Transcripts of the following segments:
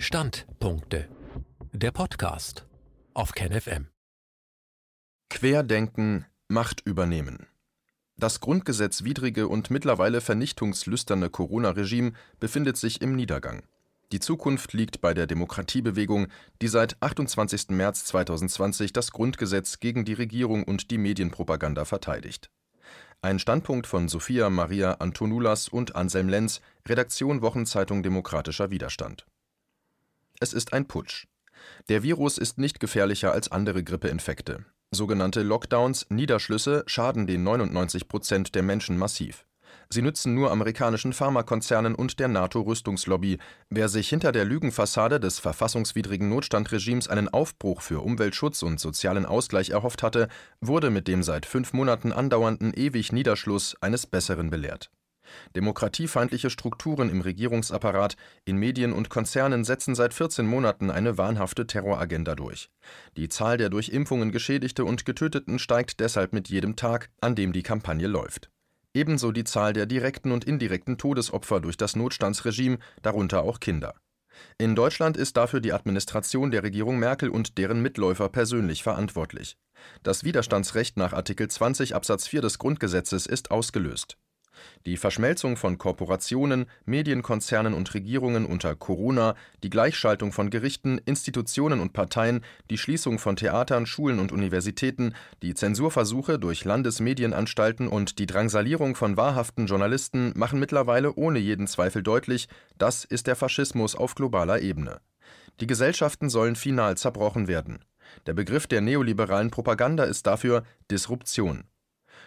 Standpunkte. Der Podcast auf KenFM. Querdenken, Macht übernehmen. Das grundgesetzwidrige und mittlerweile vernichtungslüsterne Corona-Regime befindet sich im Niedergang. Die Zukunft liegt bei der Demokratiebewegung, die seit 28. März 2020 das Grundgesetz gegen die Regierung und die Medienpropaganda verteidigt. Ein Standpunkt von Sophia Maria Antonulas und Anselm Lenz, Redaktion Wochenzeitung Demokratischer Widerstand. Es ist ein Putsch. Der Virus ist nicht gefährlicher als andere Grippeinfekte. Sogenannte Lockdowns, Niederschlüsse schaden den 99 Prozent der Menschen massiv. Sie nützen nur amerikanischen Pharmakonzernen und der NATO-Rüstungslobby. Wer sich hinter der Lügenfassade des verfassungswidrigen Notstandregimes einen Aufbruch für Umweltschutz und sozialen Ausgleich erhofft hatte, wurde mit dem seit fünf Monaten andauernden ewig Niederschluss eines Besseren belehrt. Demokratiefeindliche Strukturen im Regierungsapparat, in Medien und Konzernen setzen seit 14 Monaten eine wahnhafte Terroragenda durch. Die Zahl der durch Impfungen Geschädigte und Getöteten steigt deshalb mit jedem Tag, an dem die Kampagne läuft ebenso die Zahl der direkten und indirekten Todesopfer durch das Notstandsregime, darunter auch Kinder. In Deutschland ist dafür die Administration der Regierung Merkel und deren Mitläufer persönlich verantwortlich. Das Widerstandsrecht nach Artikel 20 Absatz 4 des Grundgesetzes ist ausgelöst die Verschmelzung von Korporationen, Medienkonzernen und Regierungen unter Corona, die Gleichschaltung von Gerichten, Institutionen und Parteien, die Schließung von Theatern, Schulen und Universitäten, die Zensurversuche durch Landesmedienanstalten und die Drangsalierung von wahrhaften Journalisten machen mittlerweile ohne jeden Zweifel deutlich, das ist der Faschismus auf globaler Ebene. Die Gesellschaften sollen final zerbrochen werden. Der Begriff der neoliberalen Propaganda ist dafür Disruption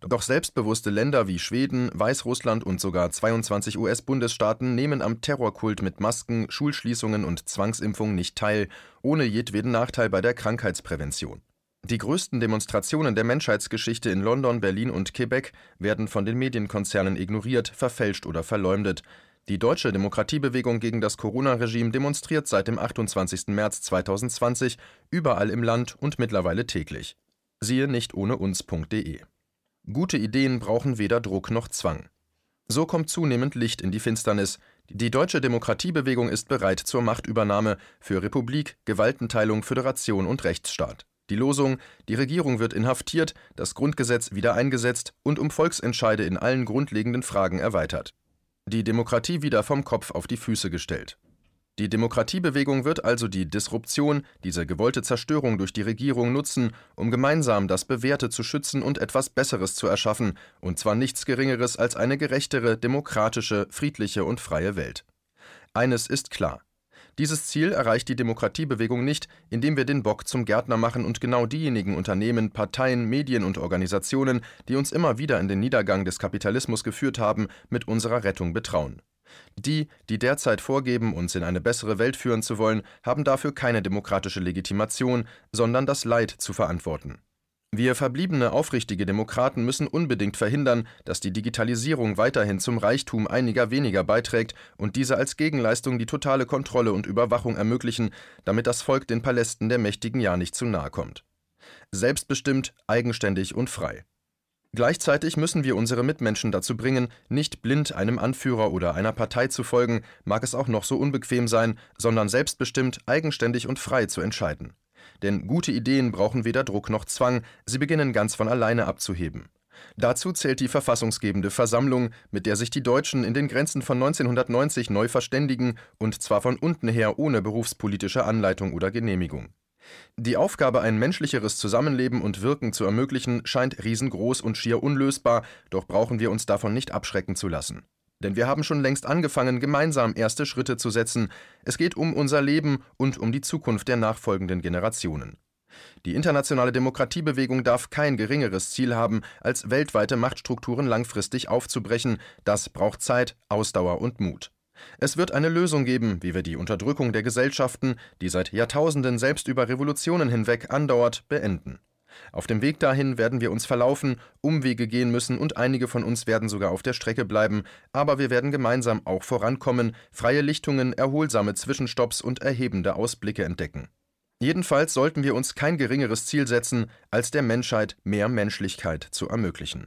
doch selbstbewusste Länder wie Schweden, Weißrussland und sogar 22 US-Bundesstaaten nehmen am Terrorkult mit Masken, Schulschließungen und Zwangsimpfung nicht teil, ohne jedweden Nachteil bei der Krankheitsprävention. Die größten Demonstrationen der Menschheitsgeschichte in London, Berlin und Quebec werden von den Medienkonzernen ignoriert, verfälscht oder verleumdet. Die deutsche Demokratiebewegung gegen das Corona-Regime demonstriert seit dem 28. März 2020 überall im Land und mittlerweile täglich. Siehe nicht ohne uns.de Gute Ideen brauchen weder Druck noch Zwang. So kommt zunehmend Licht in die Finsternis. Die deutsche Demokratiebewegung ist bereit zur Machtübernahme für Republik, Gewaltenteilung, Föderation und Rechtsstaat. Die Losung, die Regierung wird inhaftiert, das Grundgesetz wieder eingesetzt und um Volksentscheide in allen grundlegenden Fragen erweitert. Die Demokratie wieder vom Kopf auf die Füße gestellt. Die Demokratiebewegung wird also die Disruption, diese gewollte Zerstörung durch die Regierung nutzen, um gemeinsam das Bewährte zu schützen und etwas Besseres zu erschaffen, und zwar nichts Geringeres als eine gerechtere, demokratische, friedliche und freie Welt. Eines ist klar. Dieses Ziel erreicht die Demokratiebewegung nicht, indem wir den Bock zum Gärtner machen und genau diejenigen Unternehmen, Parteien, Medien und Organisationen, die uns immer wieder in den Niedergang des Kapitalismus geführt haben, mit unserer Rettung betrauen. Die, die derzeit vorgeben, uns in eine bessere Welt führen zu wollen, haben dafür keine demokratische Legitimation, sondern das Leid zu verantworten. Wir verbliebene aufrichtige Demokraten müssen unbedingt verhindern, dass die Digitalisierung weiterhin zum Reichtum einiger weniger beiträgt und diese als Gegenleistung die totale Kontrolle und Überwachung ermöglichen, damit das Volk den Palästen der Mächtigen ja nicht zu nahe kommt. Selbstbestimmt, eigenständig und frei. Gleichzeitig müssen wir unsere Mitmenschen dazu bringen, nicht blind einem Anführer oder einer Partei zu folgen, mag es auch noch so unbequem sein, sondern selbstbestimmt, eigenständig und frei zu entscheiden. Denn gute Ideen brauchen weder Druck noch Zwang, sie beginnen ganz von alleine abzuheben. Dazu zählt die verfassungsgebende Versammlung, mit der sich die Deutschen in den Grenzen von 1990 neu verständigen, und zwar von unten her ohne berufspolitische Anleitung oder Genehmigung. Die Aufgabe, ein menschlicheres Zusammenleben und Wirken zu ermöglichen, scheint riesengroß und schier unlösbar, doch brauchen wir uns davon nicht abschrecken zu lassen. Denn wir haben schon längst angefangen, gemeinsam erste Schritte zu setzen. Es geht um unser Leben und um die Zukunft der nachfolgenden Generationen. Die internationale Demokratiebewegung darf kein geringeres Ziel haben, als weltweite Machtstrukturen langfristig aufzubrechen. Das braucht Zeit, Ausdauer und Mut. Es wird eine Lösung geben, wie wir die Unterdrückung der Gesellschaften, die seit Jahrtausenden selbst über Revolutionen hinweg andauert, beenden. Auf dem Weg dahin werden wir uns verlaufen, Umwege gehen müssen und einige von uns werden sogar auf der Strecke bleiben, aber wir werden gemeinsam auch vorankommen, freie Lichtungen, erholsame Zwischenstopps und erhebende Ausblicke entdecken. Jedenfalls sollten wir uns kein geringeres Ziel setzen, als der Menschheit mehr Menschlichkeit zu ermöglichen.